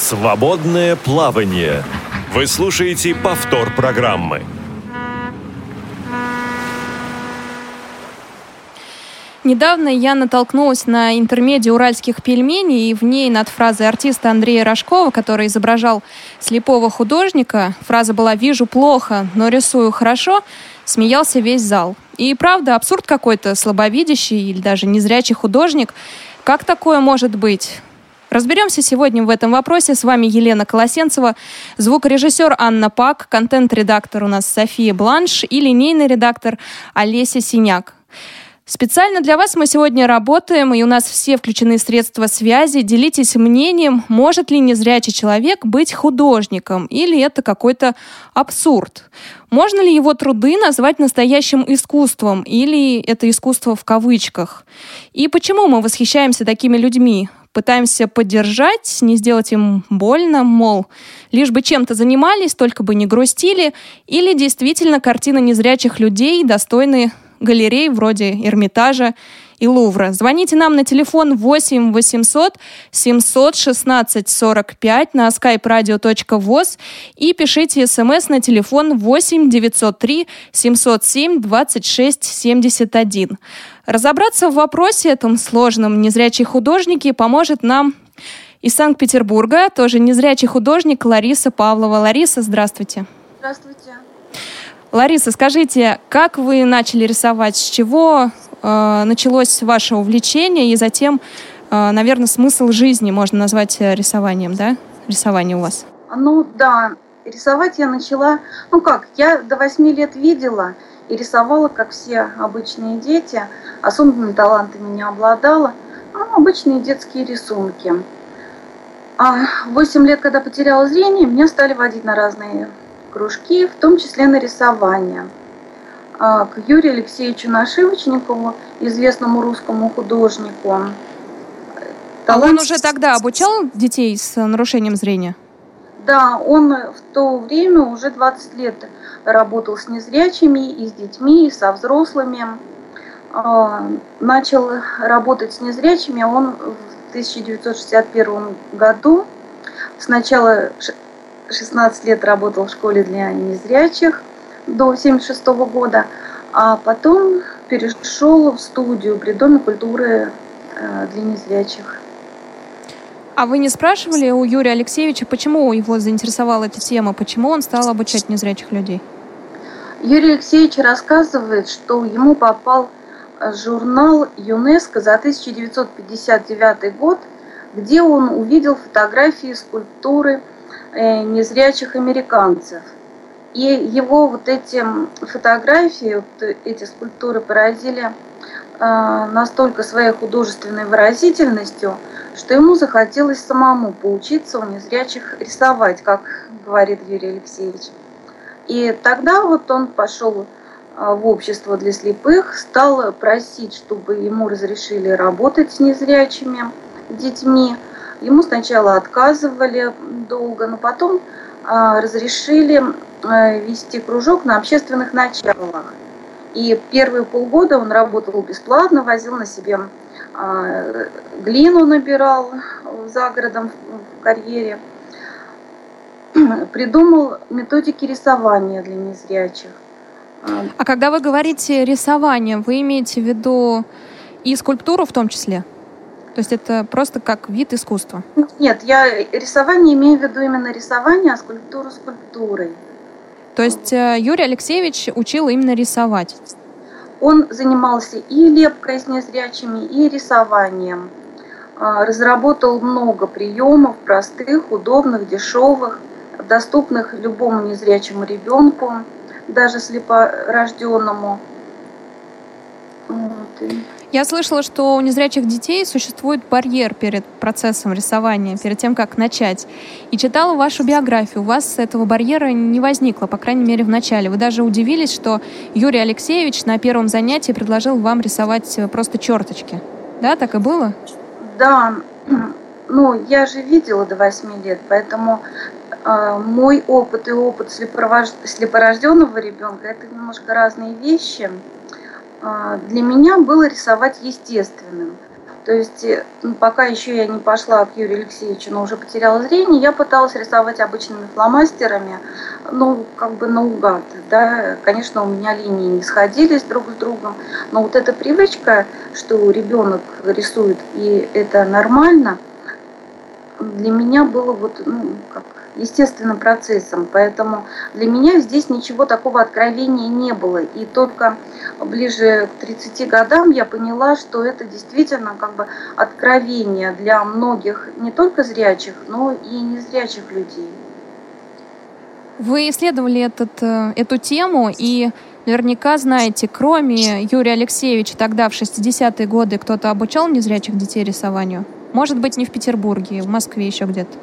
Свободное плавание. Вы слушаете повтор программы. Недавно я натолкнулась на интермедиа уральских пельменей, и в ней над фразой артиста Андрея Рожкова, который изображал слепого художника, фраза была «вижу плохо, но рисую хорошо», смеялся весь зал. И правда, абсурд какой-то, слабовидящий или даже незрячий художник. Как такое может быть? Разберемся сегодня в этом вопросе. С вами Елена Колосенцева, звукорежиссер Анна Пак, контент-редактор у нас София Бланш и линейный редактор Олеся Синяк. Специально для вас мы сегодня работаем, и у нас все включены средства связи. Делитесь мнением, может ли незрячий человек быть художником, или это какой-то абсурд. Можно ли его труды назвать настоящим искусством, или это искусство в кавычках? И почему мы восхищаемся такими людьми? Пытаемся поддержать, не сделать им больно, мол, лишь бы чем-то занимались, только бы не грустили, или действительно картины незрячих людей достойны галерей вроде Эрмитажа и Лувра. Звоните нам на телефон 8 800 716 45 на skype radio.voz и пишите смс на телефон 8 903 707 26 71. Разобраться в вопросе этом сложном незрячие художники поможет нам из Санкт-Петербурга, тоже незрячий художник Лариса Павлова. Лариса, здравствуйте. Здравствуйте. Лариса, скажите, как вы начали рисовать? С чего э, началось ваше увлечение и затем, э, наверное, смысл жизни можно назвать э, рисованием, да? Рисование у вас. Ну да, рисовать я начала, ну как, я до восьми лет видела и рисовала, как все обычные дети, особенными талантами не обладала, ну, обычные детские рисунки. А восемь лет, когда потеряла зрение, меня стали водить на разные кружки, в том числе на рисование. А, к Юрию Алексеевичу Нашивочникову, известному русскому художнику. А он уже тогда обучал детей с нарушением зрения? Да, он в то время уже 20 лет работал с незрячими, и с детьми, и со взрослыми. А, начал работать с незрячими он в 1961 году. Сначала 16 лет работал в школе для незрячих до 1976 года, а потом перешел в студию при Доме культуры э, для незрячих. А вы не спрашивали у Юрия Алексеевича, почему его заинтересовала эта тема, почему он стал обучать незрячих людей? Юрий Алексеевич рассказывает, что ему попал журнал ЮНЕСКО за 1959 год, где он увидел фотографии скульптуры Э, незрячих американцев. И его вот эти фотографии, вот эти скульптуры поразили э, настолько своей художественной выразительностью, что ему захотелось самому поучиться у незрячих рисовать, как говорит Юрий Алексеевич. И тогда вот он пошел э, в общество для слепых, стал просить, чтобы ему разрешили работать с незрячими детьми – Ему сначала отказывали долго, но потом а, разрешили а, вести кружок на общественных началах. И первые полгода он работал бесплатно, возил на себе а, глину, набирал за городом в карьере. Придумал методики рисования для незрячих. А когда вы говорите рисование, вы имеете в виду и скульптуру в том числе? То есть это просто как вид искусства? Нет, я рисование имею в виду именно рисование, а скульптуру скульптурой. То есть э, Юрий Алексеевич учил именно рисовать? Он занимался и лепкой с незрячими, и рисованием. А, разработал много приемов, простых, удобных, дешевых, доступных любому незрячему ребенку, даже слепорожденному. Вот. Я слышала, что у незрячих детей существует барьер перед процессом рисования, перед тем, как начать. И читала вашу биографию. У вас этого барьера не возникло, по крайней мере, в начале. Вы даже удивились, что Юрий Алексеевич на первом занятии предложил вам рисовать просто черточки. Да, так и было? Да. Ну, я же видела до 8 лет, поэтому э, мой опыт и опыт слепорожденного ребенка это немножко разные вещи. А, для меня было рисовать естественным. То есть ну, пока еще я не пошла к Юрию Алексеевичу, но уже потеряла зрение, я пыталась рисовать обычными фломастерами, ну, как бы наугад. Да. Конечно, у меня линии не сходились друг с другом, но вот эта привычка, что ребенок рисует, и это нормально, для меня было вот, ну, как естественным процессом. Поэтому для меня здесь ничего такого откровения не было. И только ближе к 30 годам я поняла, что это действительно как бы откровение для многих не только зрячих, но и незрячих людей. Вы исследовали этот, э, эту тему и наверняка знаете, кроме Юрия Алексеевича, тогда в 60-е годы кто-то обучал незрячих детей рисованию? Может быть, не в Петербурге, в Москве еще где-то?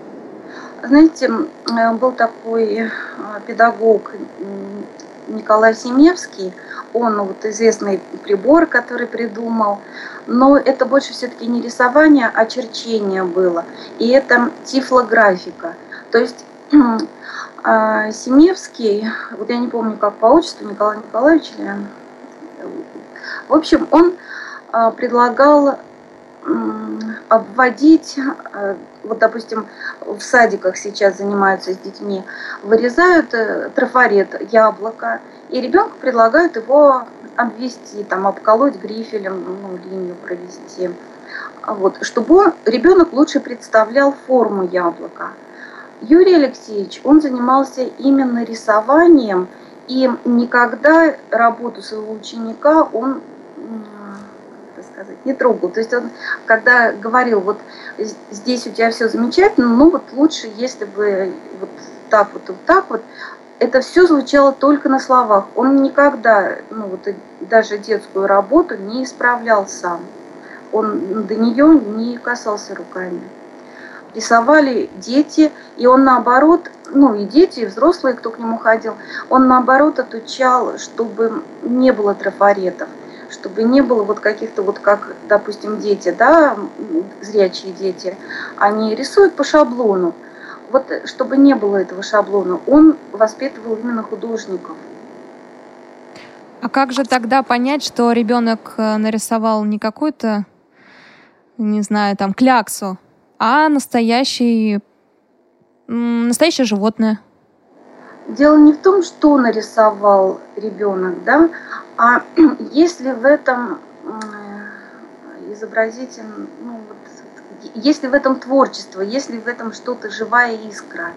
Знаете, э, был такой э, педагог Николай Семевский, он вот известный прибор, который придумал, но это больше все-таки не рисование, а черчение было. И это тифлографика. То есть а, Семевский, вот я не помню, как по отчеству, Николай Николаевич или... В общем, он а, предлагал обводить, э, вот, допустим, в садиках сейчас занимаются с детьми, вырезают э, трафарет, яблоко, и ребенку предлагают его обвести, там, обколоть грифелем, ну, линию провести, вот, чтобы ребенок лучше представлял форму яблока. Юрий Алексеевич, он занимался именно рисованием, и никогда работу своего ученика он сказать, не трогал. То есть он, когда говорил, вот здесь у тебя все замечательно, ну вот лучше, если бы вот так вот, вот так вот, это все звучало только на словах. Он никогда, ну вот даже детскую работу не исправлял сам. Он до нее не касался руками. Рисовали дети, и он наоборот, ну и дети, и взрослые, кто к нему ходил, он наоборот отучал, чтобы не было трафаретов чтобы не было вот каких-то вот как, допустим, дети, да, зрячие дети, они рисуют по шаблону. Вот чтобы не было этого шаблона, он воспитывал именно художников. А как же тогда понять, что ребенок э, нарисовал не какую-то, не знаю, там, кляксу, а настоящий, настоящее животное? Дело не в том, что нарисовал ребенок, да, а если в этом изобразитель, ну, вот, если в этом творчество, если в этом что-то живая искра,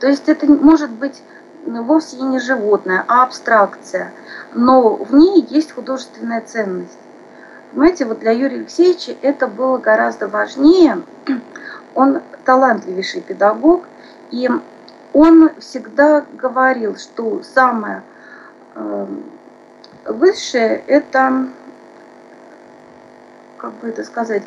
то есть это может быть вовсе и не животное, а абстракция, но в ней есть художественная ценность. Понимаете, вот для Юрия Алексеевича это было гораздо важнее. Он талантливейший педагог, и он всегда говорил, что самое эм, Высшее – это, как бы это сказать,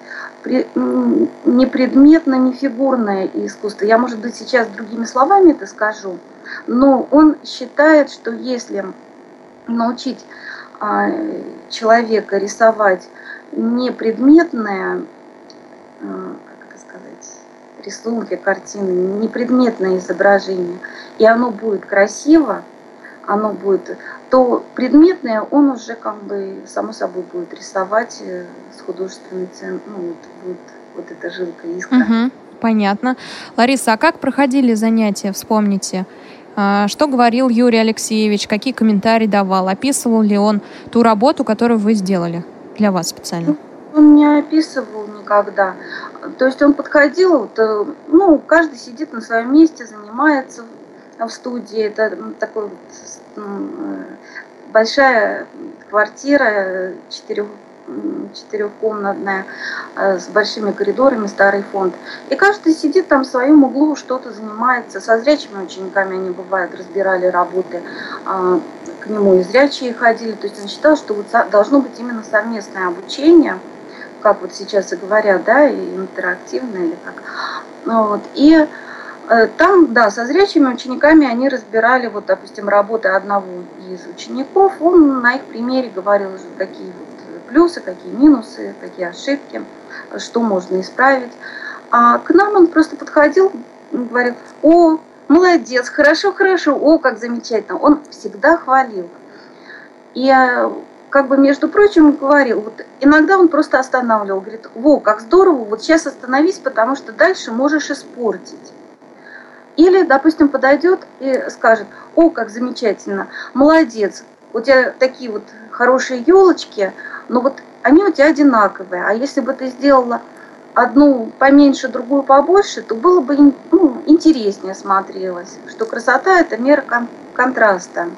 не предметно, не фигурное искусство. Я, может быть, сейчас другими словами это скажу, но он считает, что если научить а, человека рисовать не предметное, а, как это сказать, рисунки, картины, непредметное изображение, и оно будет красиво, оно будет то предметное он уже как бы само собой будет рисовать э, с художественной цен, ну вот будет вот эта жилка искра. Угу, понятно. Лариса, а как проходили занятия, вспомните? А, что говорил Юрий Алексеевич, какие комментарии давал, описывал ли он ту работу, которую вы сделали для вас специально? Он не описывал никогда. То есть он подходил, вот, ну, каждый сидит на своем месте, занимается в студии. Это такой Э, большая квартира четырех четырехкомнатная э, с большими коридорами, старый фонд. И каждый сидит там в своем углу, что-то занимается. Со зрячими учениками они бывают, разбирали работы. А, к нему и зрячие ходили. То есть он считал, что вот должно быть именно совместное обучение, как вот сейчас и говорят, да, и интерактивное или как. Вот. И Э, там, да, со зрячими учениками они разбирали, вот, допустим, работы одного из учеников. Он на их примере говорил, какие вот плюсы, какие минусы, какие ошибки, что можно исправить. А к нам он просто подходил, говорил, о, молодец, хорошо, хорошо, о, как замечательно. Он всегда хвалил. И э, как бы, между прочим, говорил, вот иногда он просто останавливал, говорит, во, как здорово, вот сейчас остановись, потому что дальше можешь испортить. Или, допустим, подойдет и скажет, о, как замечательно, молодец, у тебя такие вот хорошие елочки, но вот они у тебя одинаковые, а если бы ты сделала одну поменьше, другую побольше, то было бы ну, интереснее смотрелось, что красота – это мера кон- контраста.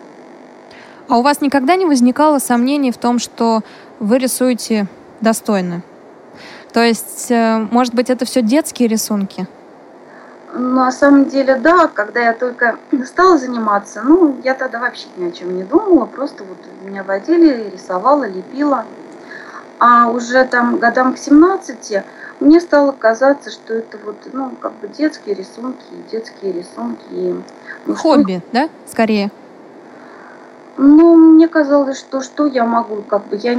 А у вас никогда не возникало сомнений в том, что вы рисуете достойно? То есть, э, может быть, это все детские рисунки? На самом деле, да, когда я только стала заниматься, ну, я тогда вообще ни о чем не думала, просто вот меня водили, рисовала, лепила. А уже там годам к 17 мне стало казаться, что это вот, ну, как бы детские рисунки, детские рисунки. Ну, Хобби, что... да, скорее? Ну, мне казалось, что что я могу, как бы я,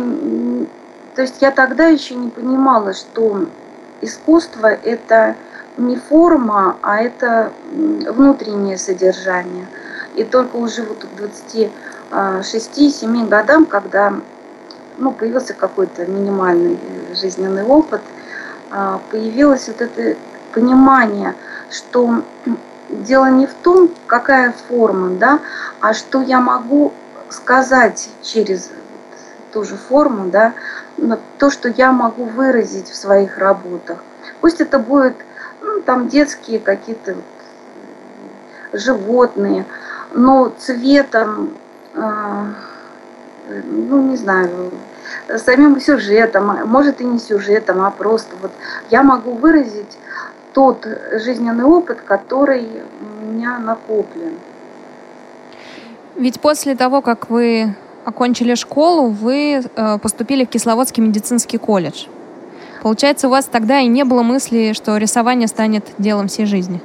то есть я тогда еще не понимала, что искусство это не форма, а это внутреннее содержание. И только уже вот к 26-7 годам, когда ну, появился какой-то минимальный жизненный опыт, а, появилось вот это понимание, что дело не в том, какая форма, да, а что я могу сказать через ту же форму, да, то, что я могу выразить в своих работах. Пусть это будет ну, там детские какие-то животные, но цветом, э, ну не знаю, самим сюжетом, может и не сюжетом, а просто вот я могу выразить тот жизненный опыт, который у меня накоплен. Ведь после того, как вы окончили школу, вы э, поступили в Кисловодский медицинский колледж. Получается, у вас тогда и не было мысли, что рисование станет делом всей жизни?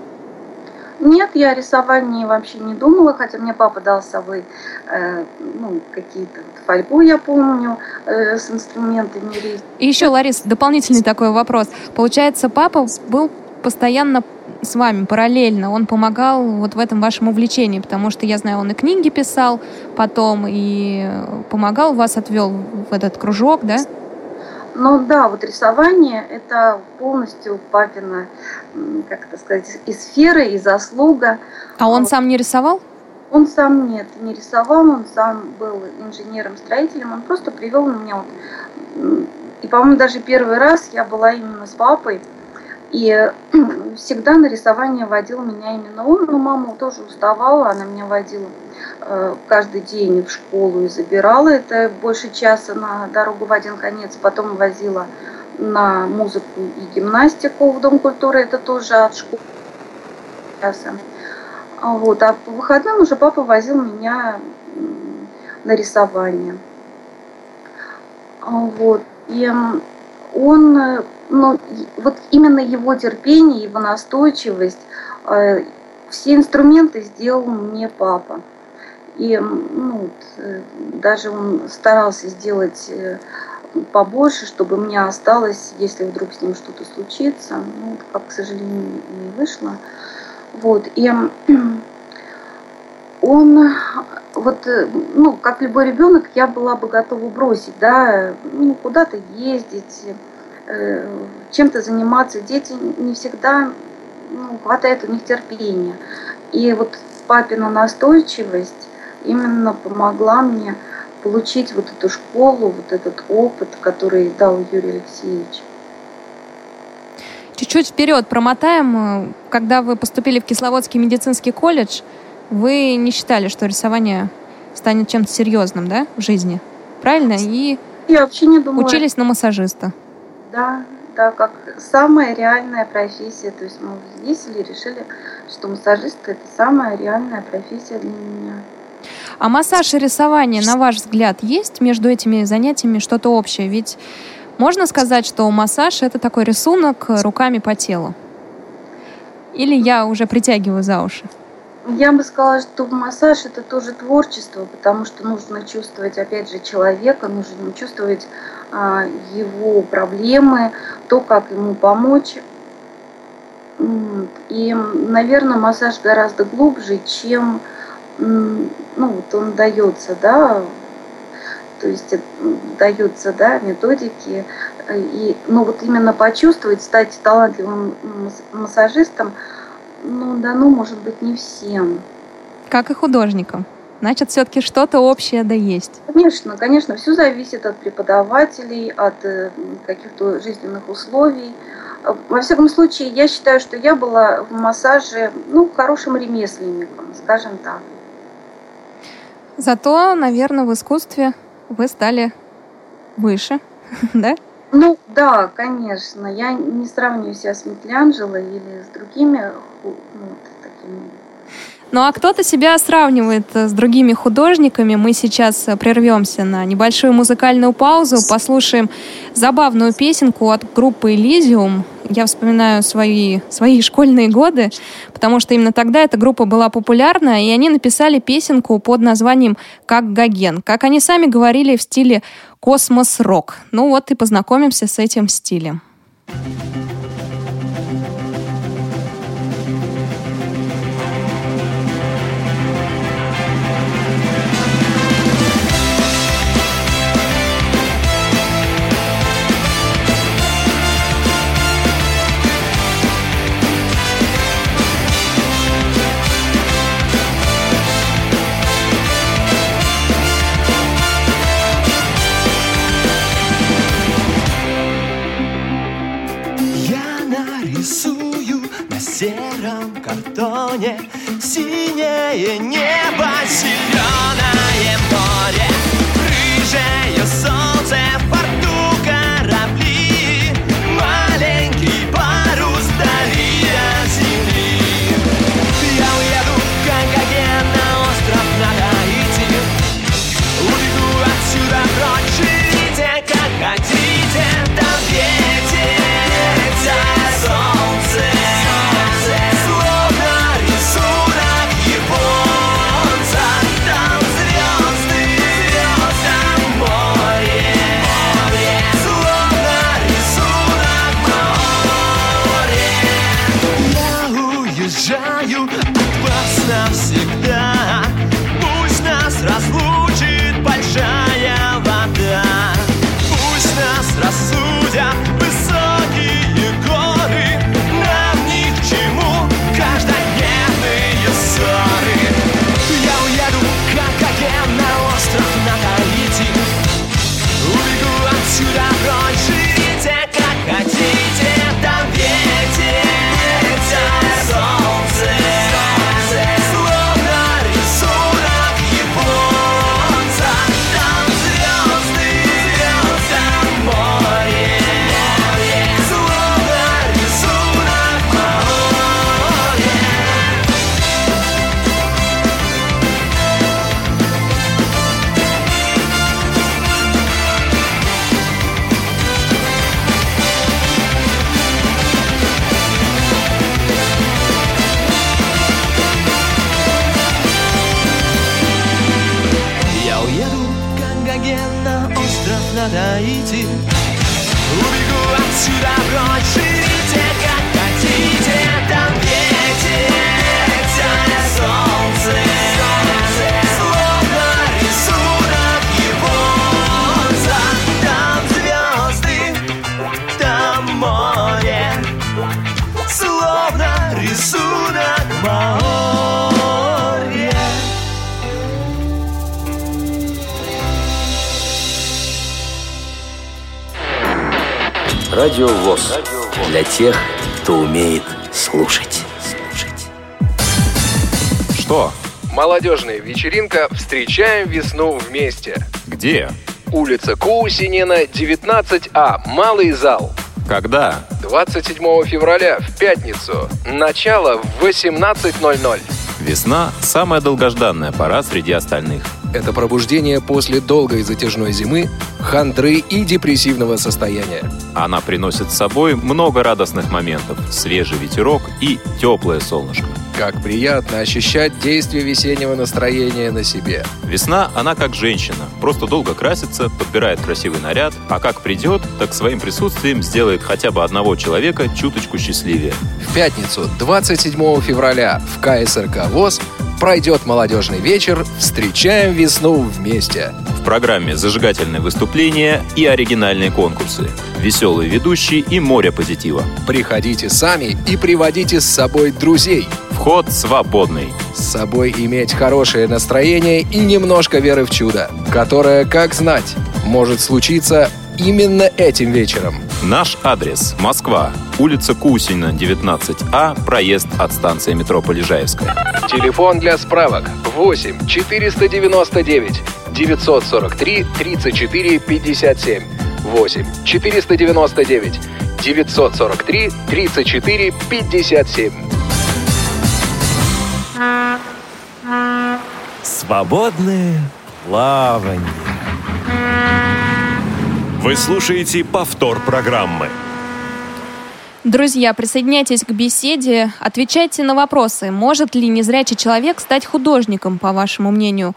Нет, я о рисовании вообще не думала, хотя мне папа дал с собой э, ну, какие-то фольгу, я помню, э, с инструментами. И еще, Ларис, дополнительный такой вопрос. Получается, папа был постоянно с вами параллельно, он помогал вот в этом вашем увлечении, потому что я знаю, он и книги писал потом, и помогал вас, отвел в этот кружок, да? Ну да, вот рисование – это полностью папина, как это сказать, и сфера, и заслуга. А он а сам не рисовал? Он сам нет, не рисовал, он сам был инженером-строителем, он просто привел меня вот, и, по-моему, даже первый раз я была именно с папой, и всегда на рисование водил меня именно он, но мама тоже уставала, она меня водила э, каждый день в школу и забирала. Это больше часа на дорогу в один конец, потом возила на музыку и гимнастику в Дом культуры, это тоже от школы часа. Вот. А по выходным уже папа возил меня на рисование. Вот. И он э, но вот именно его терпение, его настойчивость, э, все инструменты сделал мне папа. И ну, э, даже он старался сделать э, побольше, чтобы мне осталось, если вдруг с ним что-то случится. Ну, как, к сожалению, не вышло. Вот. И он, вот, ну, как любой ребенок, я была бы готова бросить, да, ну, куда-то ездить, чем-то заниматься. Дети не всегда ну, хватает у них терпения. И вот папина настойчивость именно помогла мне получить вот эту школу, вот этот опыт, который дал Юрий Алексеевич. Чуть-чуть вперед промотаем. Когда вы поступили в Кисловодский медицинский колледж, вы не считали, что рисование станет чем-то серьезным, да, в жизни? Правильно? И Я вообще не думала. учились на массажиста. Да, да, как самая реальная профессия. То есть мы взвесили и решили, что массажист – это самая реальная профессия для меня. А массаж и рисование, на ваш взгляд, есть между этими занятиями что-то общее? Ведь можно сказать, что массаж – это такой рисунок руками по телу? Или я уже притягиваю за уши? Я бы сказала, что массаж это тоже творчество, потому что нужно чувствовать, опять же, человека, нужно чувствовать его проблемы, то, как ему помочь. И, наверное, массаж гораздо глубже, чем ну, вот он дается, да. то есть даются да, методики. И, ну вот именно почувствовать, стать талантливым массажистом, ну да, ну может быть не всем. Как и художникам. Значит, все-таки что-то общее да есть. Конечно, конечно, все зависит от преподавателей, от э, каких-то жизненных условий. Во всяком случае, я считаю, что я была в массаже, ну, хорошим ремесленником, скажем так. Зато, наверное, в искусстве вы стали выше, да? Ну да, конечно. Я не сравниваю себя с Микеланджело или с другими ну, такими ну а кто-то себя сравнивает э, с другими художниками. Мы сейчас э, прервемся на небольшую музыкальную паузу, послушаем забавную песенку от группы Elysium. Я вспоминаю свои, свои школьные годы, потому что именно тогда эта группа была популярна, и они написали песенку под названием «Как Гоген». Как они сами говорили, в стиле космос-рок. Ну вот и познакомимся с этим стилем. картоне Синее вечеринка «Встречаем весну вместе». Где? Улица Кусинина, 19А, Малый зал. Когда? 27 февраля, в пятницу. Начало в 18.00. Весна – самая долгожданная пора среди остальных. Это пробуждение после долгой затяжной зимы, хандры и депрессивного состояния. Она приносит с собой много радостных моментов, свежий ветерок и теплое солнышко. Как приятно ощущать действие весеннего настроения на себе. Весна, она как женщина. Просто долго красится, подбирает красивый наряд, а как придет, так своим присутствием сделает хотя бы одного человека чуточку счастливее. В пятницу, 27 февраля, в КСРК ВОЗ пройдет молодежный вечер «Встречаем весну вместе». В программе зажигательные выступления и оригинальные конкурсы, веселые ведущие и море позитива. Приходите сами и приводите с собой друзей. Вход свободный. С собой иметь хорошее настроение и немножко веры в чудо, которое, как знать, может случиться именно этим вечером. Наш адрес – Москва, улица Кусина, 19А, проезд от станции метро Полежаевская. Телефон для справок 8 499 943 34 57. 8 499 943 34 57. Свободное плавание. Вы слушаете повтор программы. Друзья, присоединяйтесь к беседе, отвечайте на вопросы. Может ли незрячий человек стать художником, по вашему мнению?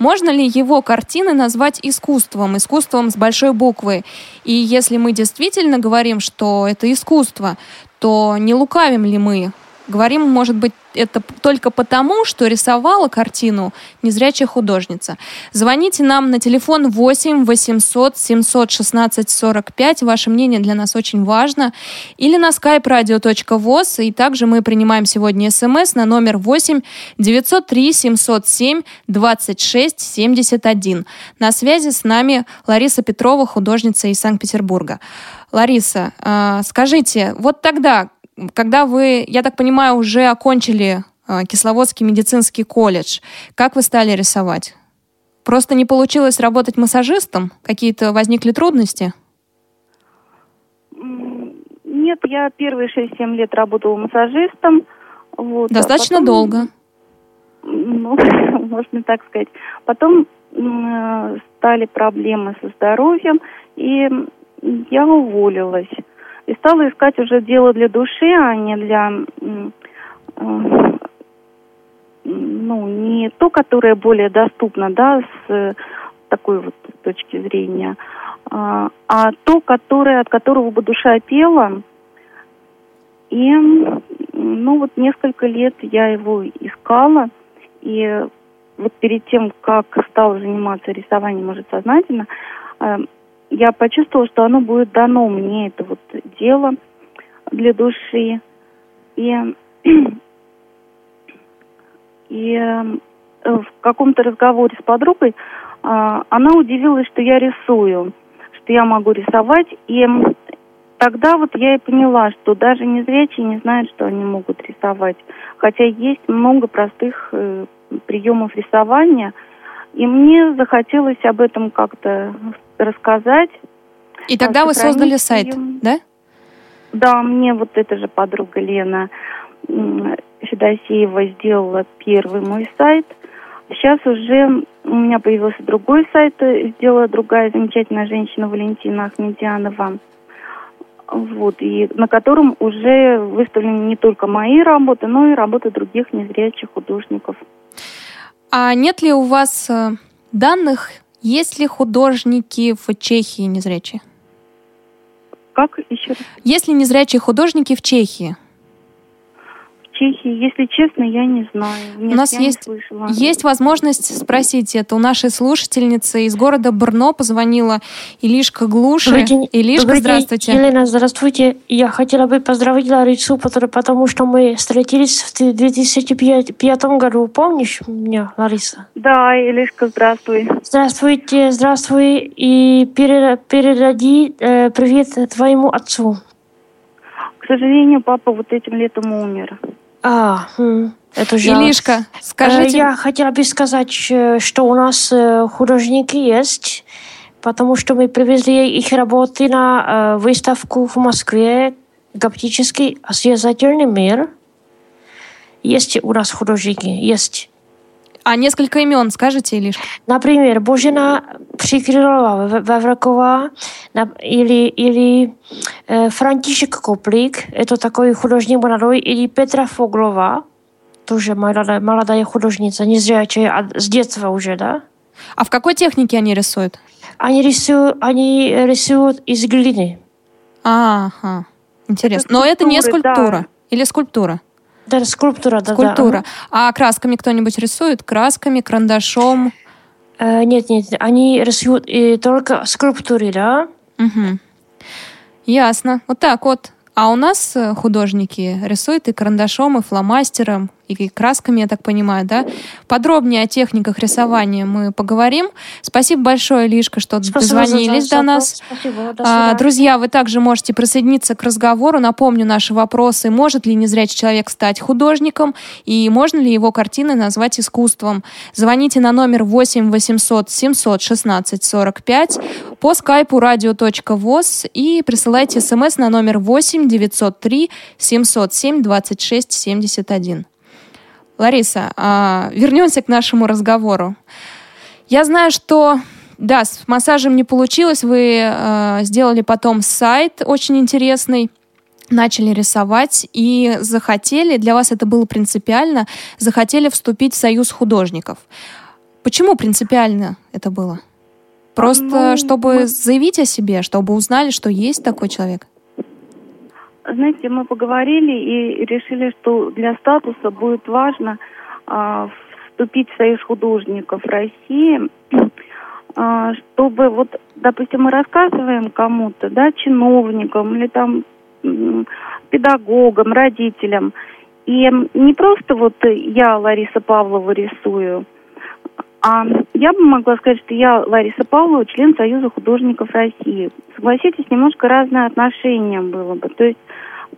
Можно ли его картины назвать искусством, искусством с большой буквы? И если мы действительно говорим, что это искусство, то не лукавим ли мы? Говорим, может быть, это только потому, что рисовала картину незрячая художница. Звоните нам на телефон 8 800 716 45. Ваше мнение для нас очень важно. Или на skype radio.voz. И также мы принимаем сегодня смс на номер 8 903 707 26 71. На связи с нами Лариса Петрова, художница из Санкт-Петербурга. Лариса, а, скажите, вот тогда, когда вы, я так понимаю, уже окончили э, Кисловодский медицинский колледж, как вы стали рисовать? Просто не получилось работать массажистом? Какие-то возникли трудности? Нет, я первые 6-7 лет работала массажистом. Вот, Достаточно а потом, долго. Ну, можно так сказать. Потом м, стали проблемы со здоровьем, и я уволилась и стала искать уже дело для души, а не для ну, не то, которое более доступно, да, с такой вот точки зрения, а, а то, которое, от которого бы душа пела. И, ну, вот несколько лет я его искала, и вот перед тем, как стала заниматься рисованием уже сознательно, я почувствовала, что оно будет дано мне, это вот дело для души. И, и э, в каком-то разговоре с подругой э, она удивилась, что я рисую, что я могу рисовать. И тогда вот я и поняла, что даже незрячие не знают, что они могут рисовать. Хотя есть много простых э, приемов рисования. И мне захотелось об этом как-то рассказать. И тогда вы создали сайт, да? Да, мне вот эта же подруга Лена Федосеева сделала первый мой сайт. Сейчас уже у меня появился другой сайт, сделала другая замечательная женщина Валентина Ахмедянова. Вот, и на котором уже выставлены не только мои работы, но и работы других незрячих художников. А нет ли у вас э, данных есть ли художники в Чехии незрячие? Как еще раз? Есть ли незрячие художники в Чехии? Чехии, если честно, я не знаю. Нет, у нас есть, есть возможность спросить это. У нашей слушательницы из города Брно позвонила Илишка Глуши. Добрый день. Илишка, Добрый здравствуйте. День. Елена, здравствуйте. Я хотела бы поздравить Ларису, потому что мы встретились в 2005 году. Помнишь меня, Лариса? Да, Илишка, здравствуй. Здравствуйте, здравствуй. И передади э, привет твоему отцу. К сожалению, папа вот этим летом умер. А, это жаль. Илишка, скажите... Я хотела бы сказать, что у нас художники есть, потому что мы привезли их работы на выставку в Москве «Гаптический освязательный мир». Есть у нас художники, есть. А несколько имен скажете, Илишка? Например, Божена Прикрылова Вавракова или, или э, Франтишек Коплик, это такой художник молодой, или Петра Фоглова. тоже молодая, молодая художница, незрячая с детства уже, да? А в какой технике они рисуют? Они рисуют, они рисуют из глины. Ага, интересно. Это Но это не скульптура да. или скульптура? Да, скульптура, да. Скульптура. Да. А красками кто-нибудь рисует? Красками, карандашом? Э, нет, нет, они рисуют и только скульптуры, да? Угу. Ясно. Вот так вот. А у нас э, художники рисуют и карандашом, и фломастером, и красками, я так понимаю, да? Подробнее о техниках рисования мы поговорим. Спасибо большое, Лишка, что Спасибо дозвонились до нас. Спасибо, до а, друзья, вы также можете присоединиться к разговору. Напомню наши вопросы. Может ли незрячий человек стать художником? И можно ли его картины назвать искусством? Звоните на номер 8 800 716 45 по скайпу radio.voz и присылайте смс на номер 8 903 707 26 71. Лариса, а, вернемся к нашему разговору. Я знаю, что да, с массажем не получилось. Вы э, сделали потом сайт очень интересный, начали рисовать и захотели, для вас это было принципиально, захотели вступить в союз художников. Почему принципиально это было? Просто ну, чтобы мы... заявить о себе, чтобы узнали, что есть такой человек? Знаете, мы поговорили и решили, что для статуса будет важно а, вступить в Союз художников России, а, чтобы вот, допустим, мы рассказываем кому-то, да, чиновникам или там педагогам, родителям, и не просто вот я, Лариса Павлова, рисую, а я бы могла сказать, что я Лариса Павлова, член Союза художников России. Согласитесь, немножко разное отношение было бы. То есть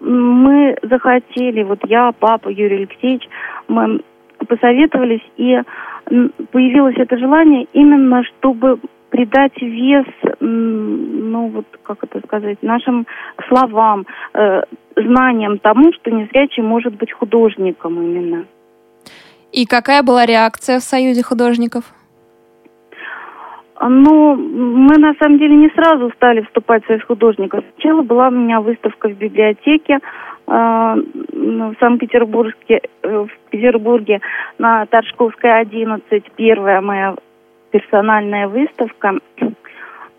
мы захотели, вот я, папа Юрий Алексеевич, мы посоветовались, и появилось это желание именно, чтобы придать вес, ну вот как это сказать, нашим словам, э, знаниям тому, что незрячий может быть художником именно. И какая была реакция в Союзе художников? Ну, мы на самом деле не сразу стали вступать в Союз художников. Сначала была у меня выставка в библиотеке э, в Санкт-Петербурге, э, в Петербурге на Торжковской 11, первая моя персональная выставка.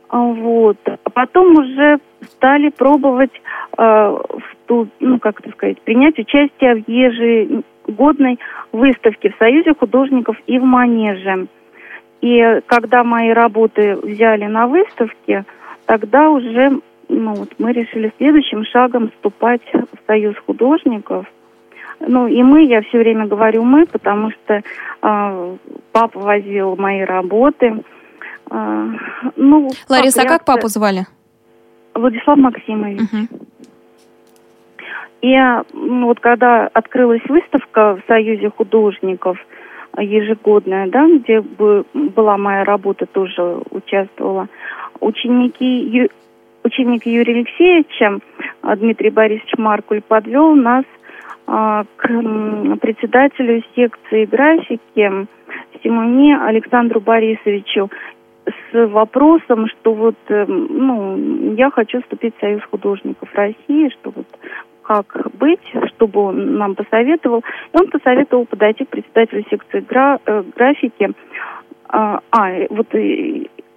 Вот. А потом уже стали пробовать э, в ту, ну, как это сказать, принять участие в ежегодной выставке в Союзе художников и в Манеже. И когда мои работы взяли на выставке, тогда уже ну, вот мы решили следующим шагом вступать в Союз художников. Ну и мы, я все время говорю мы, потому что э, папа возил мои работы. Э, ну, Лариса, а как папу звали? Владислав Максимович. Угу. И ну, вот когда открылась выставка в Союзе художников – ежегодная, да, где бы была моя работа, тоже участвовала. Ученики, ученик Юрия Алексеевича, Дмитрий Борисович Маркуль, подвел нас а, к председателю секции графики Симоне Александру Борисовичу с вопросом, что вот, эм, ну, я хочу вступить в Союз художников России, что вот как быть, чтобы он нам посоветовал. И он посоветовал подойти к председателю секции гра э, графики. А, а, вот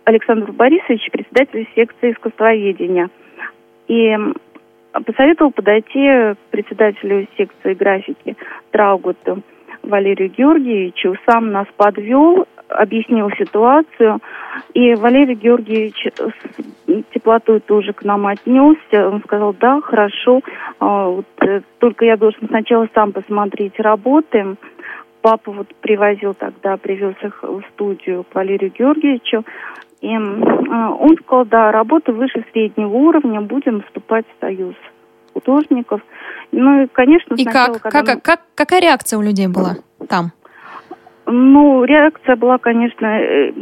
Александр Борисович, председатель секции искусствоведения. И посоветовал подойти к председателю секции графики Траугуту Валерию Георгиевичу. Сам нас подвел, объяснил ситуацию. И Валерий Георгиевич с теплотой тоже к нам отнесся. Он сказал, да, хорошо, а, вот, э, только я должен сначала сам посмотреть работы. Папа вот привозил тогда, привез их в студию к Валерию Георгиевичу. И э, он сказал, да, работа выше среднего уровня, будем вступать в союз художников. Ну и, конечно, сначала... И как, как, мы... как, какая реакция у людей была там? Ну, реакция была, конечно, э,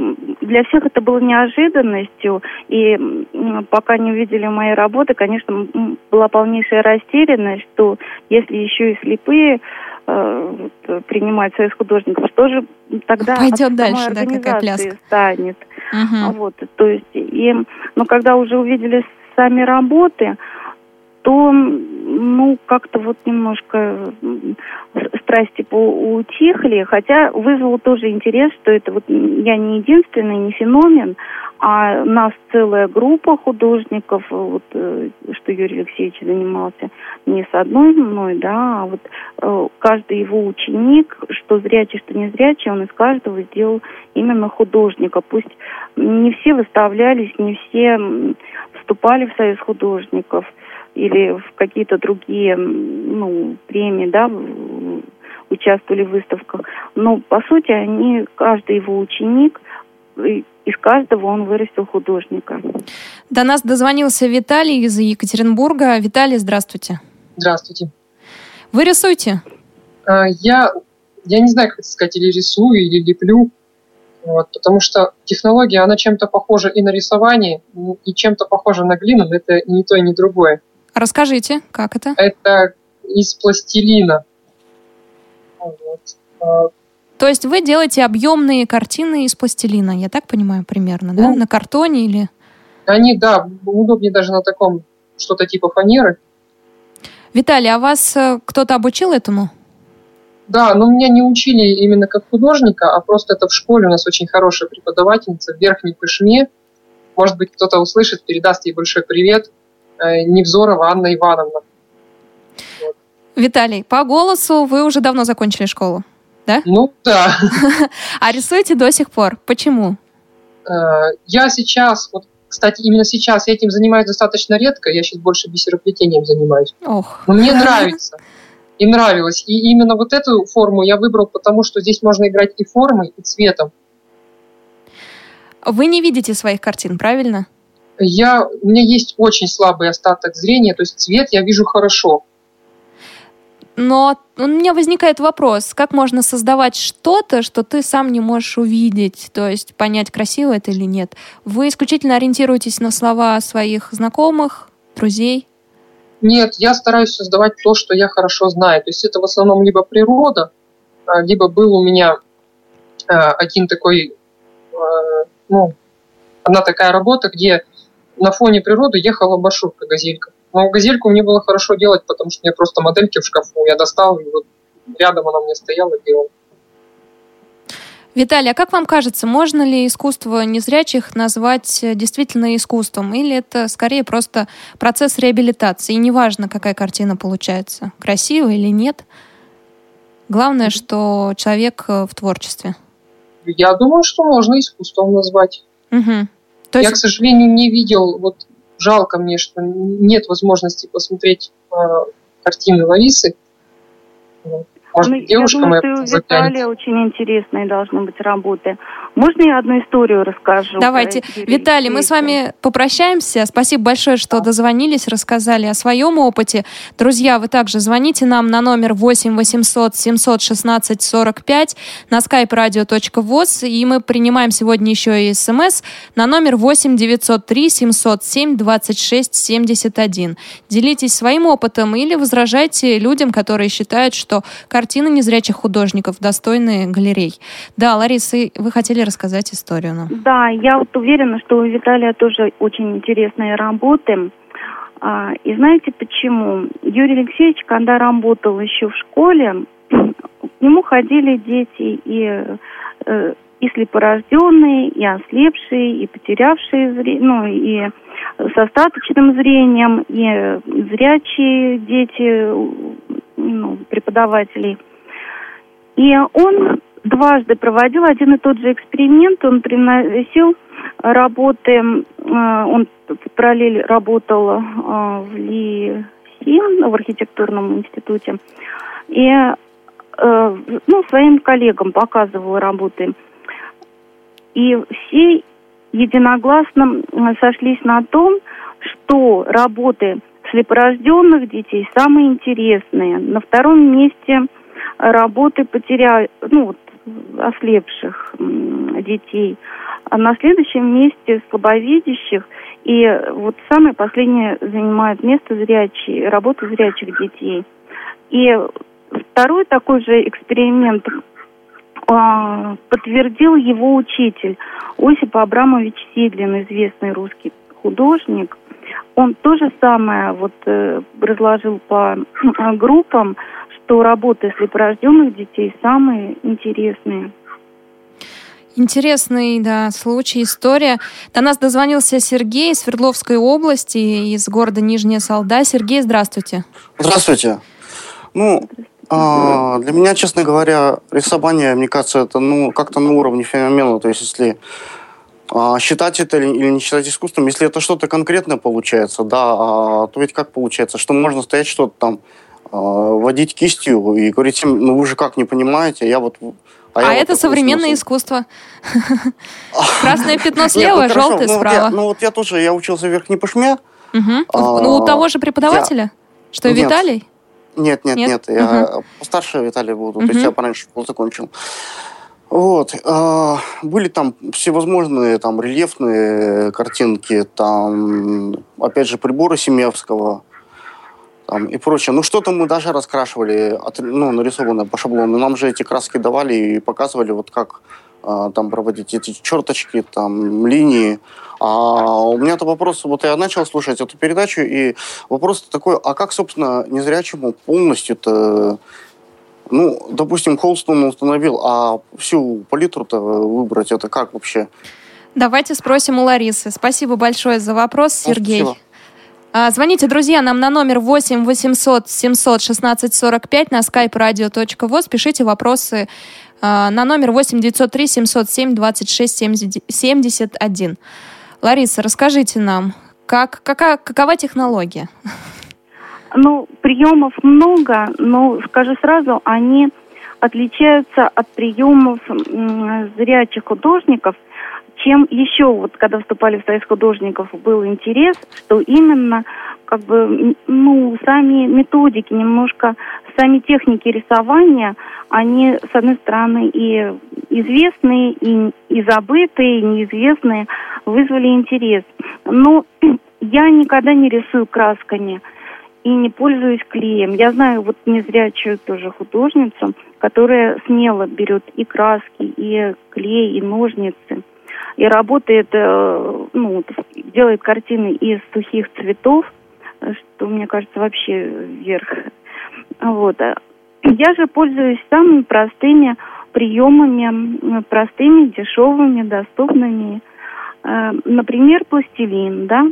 для всех это было неожиданностью, и пока не увидели мои работы, конечно, была полнейшая растерянность, что если еще и слепые э, принимать союз художников, что же тогда пойдет дальше, да, какая пляска станет. Угу. Вот, то есть, и, но когда уже увидели сами работы, то, ну, как-то вот немножко страсти утихли, хотя вызвало тоже интерес, что это вот я не единственный, не феномен, а нас целая группа художников, вот, э, что Юрий Алексеевич занимался не с одной мной, да, а вот э, каждый его ученик, что зрячий, что не зрячий, он из каждого сделал именно художника. Пусть не все выставлялись, не все вступали в союз художников или в какие-то другие ну, премии, да, участвовали в выставках. Но, по сути, они, каждый его ученик, из каждого он вырастил художника. До нас дозвонился Виталий из Екатеринбурга. Виталий, здравствуйте. Здравствуйте. Вы рисуете? А, я, я не знаю, как сказать, или рисую, или леплю. Вот, потому что технология, она чем-то похожа и на рисование, и чем-то похожа на глину, но это не то и не другое. Расскажите, как это? Это из пластилина. Вот. А, то есть вы делаете объемные картины из пластилина, я так понимаю, примерно, да? Ну, на картоне или... Они, да, удобнее даже на таком что-то типа фанеры. Виталий, а вас э, кто-то обучил этому? Да, но меня не учили именно как художника, а просто это в школе у нас очень хорошая преподавательница в Верхней Пышме. Может быть, кто-то услышит, передаст ей большой привет. Э, Невзорова Анна Ивановна. Вот. Виталий, по голосу вы уже давно закончили школу да? Ну, да. А рисуете до сих пор. Почему? Э, я сейчас, вот, кстати, именно сейчас я этим занимаюсь достаточно редко. Я сейчас больше бисероплетением занимаюсь. Ох. Но мне нравится. И нравилось. И именно вот эту форму я выбрал, потому что здесь можно играть и формой, и цветом. Вы не видите своих картин, правильно? Я, у меня есть очень слабый остаток зрения, то есть цвет я вижу хорошо. Но у меня возникает вопрос, как можно создавать что-то, что ты сам не можешь увидеть, то есть понять, красиво это или нет. Вы исключительно ориентируетесь на слова своих знакомых, друзей? Нет, я стараюсь создавать то, что я хорошо знаю. То есть это в основном либо природа, а, либо был у меня а, один такой, а, ну, одна такая работа, где на фоне природы ехала маршрутка газелька. Но газельку мне было хорошо делать, потому что у меня просто модельки в шкафу. Я достал, и вот рядом она мне стояла, делал. Виталий, а как вам кажется, можно ли искусство незрячих назвать действительно искусством? Или это скорее просто процесс реабилитации? И неважно, какая картина получается, красивая или нет. Главное, что человек э, в творчестве. Я думаю, что можно искусством назвать. Угу. То есть... Я, к сожалению, не видел вот жалко мне, что нет возможности посмотреть э, картины Ларисы. Может, ну, девушка я думаю, моя что у Виталия очень интересные должны быть работы. Можно я одну историю расскажу? Давайте. Виталий, мы с вами попрощаемся. Спасибо большое, что дозвонились, рассказали о своем опыте. Друзья, вы также звоните нам на номер 8 800 716 45 на skype radio.voz. И мы принимаем сегодня еще и смс на номер 8 903 707 26 71. Делитесь своим опытом или возражайте людям, которые считают, что картины незрячих художников достойны галерей. Да, Лариса, вы хотели рассказать историю нам. Да, я вот уверена, что у Виталия тоже очень интересные работы. А, и знаете почему? Юрий Алексеевич, когда работал еще в школе, к нему ходили дети и, э, и слепорожденные, и ослепшие, и потерявшие зрение, ну и с остаточным зрением, и зрячие дети, ну, преподавателей. И он дважды проводил один и тот же эксперимент. Он приносил работы, э, он параллель работал э, в ЛИСИ, в архитектурном институте, и э, ну, своим коллегам показывал работы. И все единогласно сошлись на том, что работы слепорожденных детей самые интересные. На втором месте работы потеря... ну, ослепших детей, а на следующем месте слабовидящих, и вот самое последнее занимает место зрячие, работа зрячих детей. И второй такой же эксперимент э, подтвердил его учитель Осип Абрамович Сидлин, известный русский художник. Он то же самое вот э, разложил по э, группам, что работы слепорожденных детей самые интересные. Интересный, да, случай, история. До нас дозвонился Сергей из Свердловской области, из города Нижняя Салда. Сергей, здравствуйте. Здравствуйте. Ну, а, для меня, честно говоря, рисование, мне кажется, это ну, как-то на уровне феномена. То есть, если а, считать это или не считать искусством, если это что-то конкретное получается, да, а, то ведь как получается, что можно стоять что-то там, водить кистью и говорить им, ну вы же как не понимаете, я вот а, а это вот современное искусство. Красное пятно слева, ну, желтое ну, справа. ну вот я тоже, я учился в Верхней Пышме. Ну у того же преподавателя? Что Виталий? Нет, нет, нет, я постарше Виталий буду, то есть я пораньше школу закончил. Вот. были там всевозможные там рельефные картинки, там, опять же, приборы Семевского, там, и прочее. Ну, что-то мы даже раскрашивали, от, ну, нарисованное по шаблону. Нам же эти краски давали и показывали, вот как а, там проводить эти черточки, там, линии. А у меня-то вопрос, вот я начал слушать эту передачу, и вопрос такой, а как, собственно, незрячему полностью-то ну, допустим, холст он установил, а всю палитру-то выбрать, это как вообще? Давайте спросим у Ларисы. Спасибо большое за вопрос, Сергей. Спасибо. А, звоните, друзья, нам на номер 8 800 700 16 45 на skype radio.voz. Пишите вопросы а, на номер 8 903 707 26 71. Лариса, расскажите нам, как, какая, какова технология? Ну, приемов много, но скажу сразу, они отличаются от приемов зрячих художников – чем еще, вот когда вступали в Союз художников, был интерес, что именно как бы, ну, сами методики, немножко сами техники рисования, они, с одной стороны, и известные, и, и забытые, и неизвестные, вызвали интерес. Но я никогда не рисую красками и не пользуюсь клеем. Я знаю вот незрячую тоже художницу, которая смело берет и краски, и клей, и ножницы – и работает, э, ну, делает картины из сухих цветов, что, мне кажется, вообще вверх. Вот. Я же пользуюсь самыми простыми приемами, простыми, дешевыми, доступными. Э, например, пластилин, да.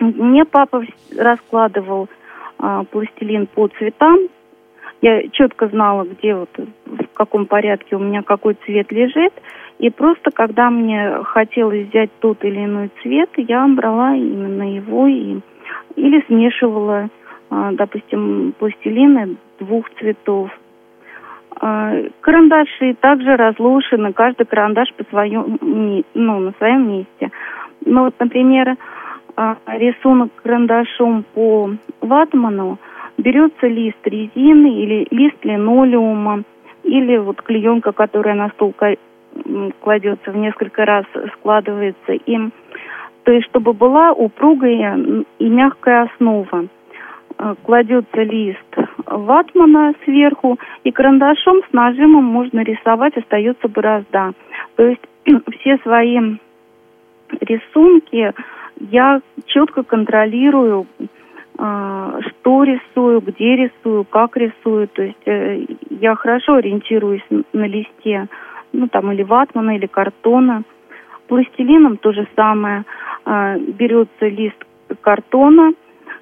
Мне папа раскладывал э, пластилин по цветам. Я четко знала, где вот, в каком порядке у меня какой цвет лежит. И просто, когда мне хотелось взять тот или иной цвет, я брала именно его и, или смешивала, а, допустим, пластилины двух цветов. А, карандаши также разложены, каждый карандаш по своему, ну, на своем месте. Ну вот, например, а, рисунок карандашом по ватману, берется лист резины или лист линолеума, или вот клеенка, которая на стол кладется в несколько раз, складывается им. То есть, чтобы была упругая и мягкая основа. Э, кладется лист ватмана сверху, и карандашом с нажимом можно рисовать, остается борозда. То есть все свои рисунки я четко контролирую, э, что рисую, где рисую, как рисую. То есть э, я хорошо ориентируюсь на листе ну там или ватмана, или картона. Пластилином то же самое. А, берется лист картона,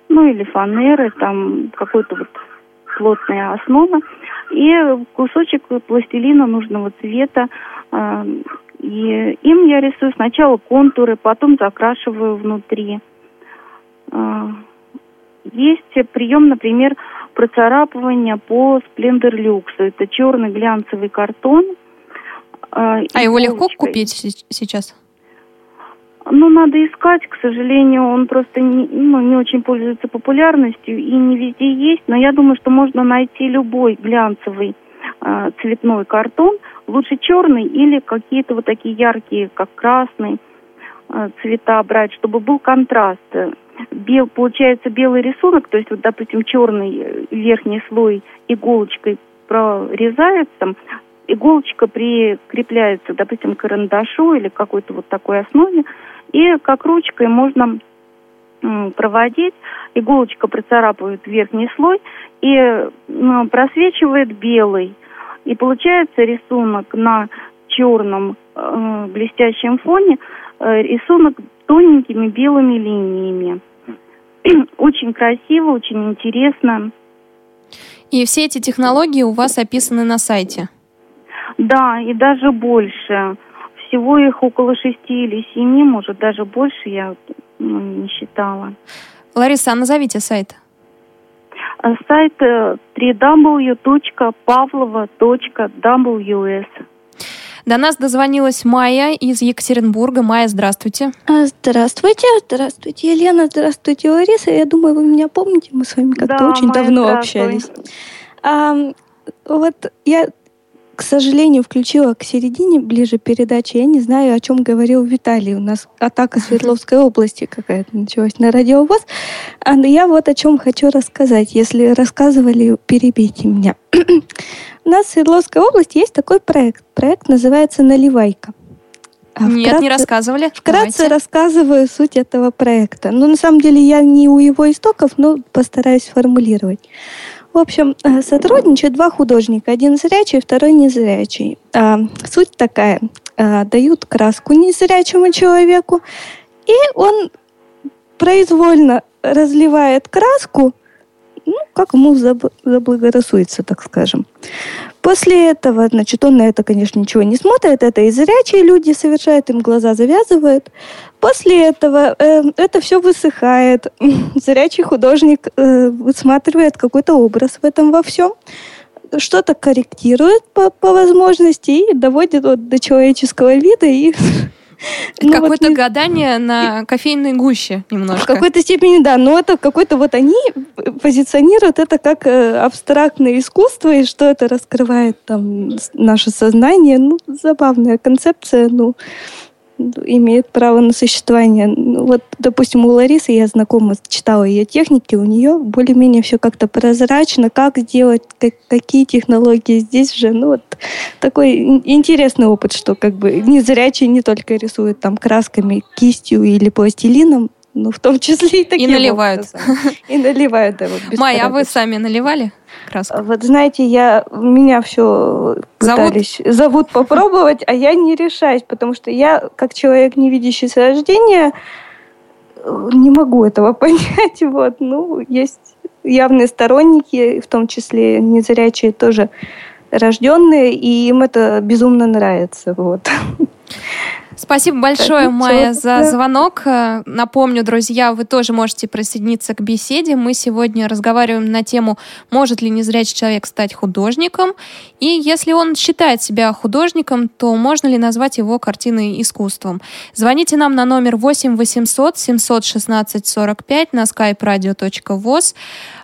ну или фанеры, там какой-то вот плотная основа, и кусочек пластилина нужного цвета. А, и им я рисую сначала контуры, потом закрашиваю внутри. А, есть прием, например, процарапывания по Splendor Lux. Это черный глянцевый картон – а, а его легко купить сейчас? Ну, надо искать, к сожалению, он просто не, ну, не очень пользуется популярностью и не везде есть, но я думаю, что можно найти любой глянцевый э, цветной картон, лучше черный или какие-то вот такие яркие, как красный, э, цвета брать, чтобы был контраст. Бел, получается белый рисунок, то есть вот, допустим, черный э, верхний слой иголочкой прорезается, иголочка прикрепляется, допустим, к карандашу или какой-то вот такой основе, и как ручкой можно проводить, иголочка процарапывает верхний слой и просвечивает белый. И получается рисунок на черном э, блестящем фоне, э, рисунок тоненькими белыми линиями. очень красиво, очень интересно. И все эти технологии у вас описаны на сайте? Да, и даже больше. Всего их около шести или семи, может, даже больше я ну, не считала. Лариса, а назовите сайт. А сайт э, www.pavlova.ws. До нас дозвонилась Майя из Екатеринбурга. Майя, здравствуйте. А, здравствуйте, здравствуйте, Елена, здравствуйте, Лариса. Я думаю, вы меня помните, мы с вами как-то да, очень Майя, давно общались. А, вот я к сожалению, включила к середине ближе передачи. Я не знаю, о чем говорил Виталий. У нас атака Свердловской области какая-то началась на радиовоз. А я вот о чем хочу рассказать. Если рассказывали, перебейте меня. У нас в Свердловской области есть такой проект. Проект называется «Наливайка». А Нет, вкратце, не рассказывали. Вкратце Давайте. рассказываю суть этого проекта. Ну, на самом деле, я не у его истоков, но постараюсь сформулировать. В общем, э, сотрудничают два художника, один зрячий, второй незрячий. А, суть такая. А, дают краску незрячему человеку, и он произвольно разливает краску ну, как ему заблагорассудится, так скажем. После этого, значит, он на это, конечно, ничего не смотрит, это и зрячие люди совершают, им глаза завязывают. После этого э, это все высыхает. Зрячий художник э, высматривает какой-то образ в этом во всем что-то корректирует по, по возможности и доводит вот до человеческого вида и ну, Какое-то вот, гадание на кофейной гуще немножко. В какой-то степени, да. Но это какой-то вот они позиционируют это как э, абстрактное искусство, и что это раскрывает там наше сознание. Ну, забавная концепция, ну, имеет право на существование. Ну, вот, допустим, у Ларисы я знакома, читала ее техники, у нее более-менее все как-то прозрачно, как сделать, как, какие технологии здесь же. Ну, вот такой интересный опыт, что как бы незрячие не только рисуют там красками, кистью или пластилином, ну, в том числе и такие. И наливают. И наливают, да. Вот, Майя, а вы сами наливали краску? Вот знаете, я, меня все пытались, зовут? зовут попробовать, а я не решаюсь, потому что я, как человек, не видящий с рождения, не могу этого понять. Вот, ну, есть явные сторонники, в том числе незрячие тоже рожденные, и им это безумно нравится. Вот. Спасибо большое, Майя, за звонок. Э, напомню, друзья, вы тоже можете присоединиться к беседе. Мы сегодня разговариваем на тему, может ли незрячий человек стать художником. И если он считает себя художником, то можно ли назвать его картиной искусством? Звоните нам на номер 8 800 716 45 на skype-radio.voz.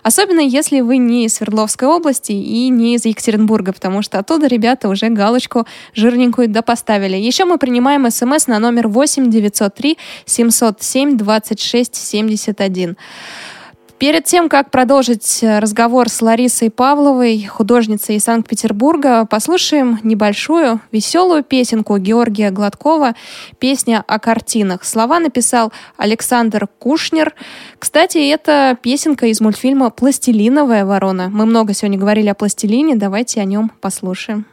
Особенно если вы не из Свердловской области и не из Екатеринбурга, потому что оттуда ребята уже галочку жирненькую допоставили. Еще мы принимаем смс смс на номер 8 903 707 26 71. Перед тем, как продолжить разговор с Ларисой Павловой, художницей из Санкт-Петербурга, послушаем небольшую веселую песенку Георгия Гладкова «Песня о картинах». Слова написал Александр Кушнер. Кстати, это песенка из мультфильма «Пластилиновая ворона». Мы много сегодня говорили о пластилине, давайте о нем послушаем.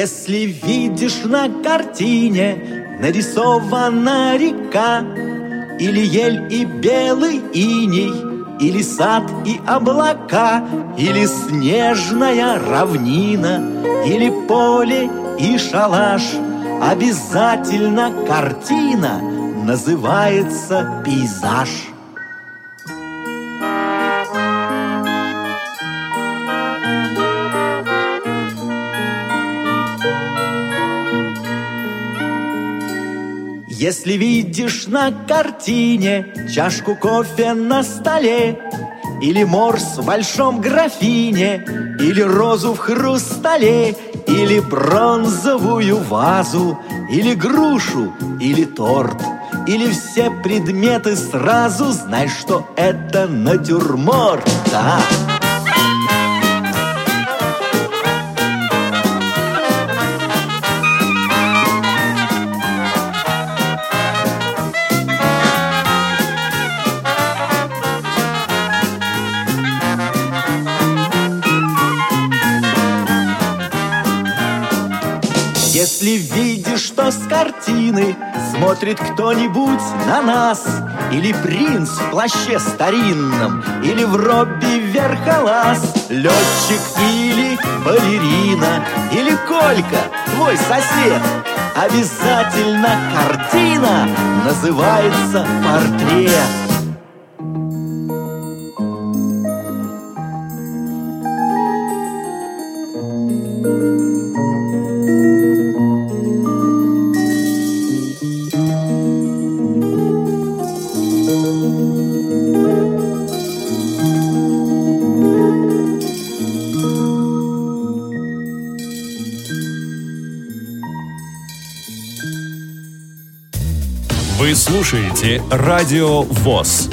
Если видишь на картине нарисована река, Или ель и белый иней, или сад и облака, Или снежная равнина, или поле и шалаш, Обязательно картина называется пейзаж. Если видишь на картине чашку кофе на столе, Или морс в большом графине, Или розу в хрустале, или бронзовую вазу, или грушу, или торт, или все предметы сразу, знай, что это натюрморт. Да. Смотрит кто-нибудь на нас. Или принц в плаще старинном Или в робби верхолаз Летчик или балерина Или Колька, твой сосед. Обязательно картина Называется портрет слушаете Радио ВОЗ.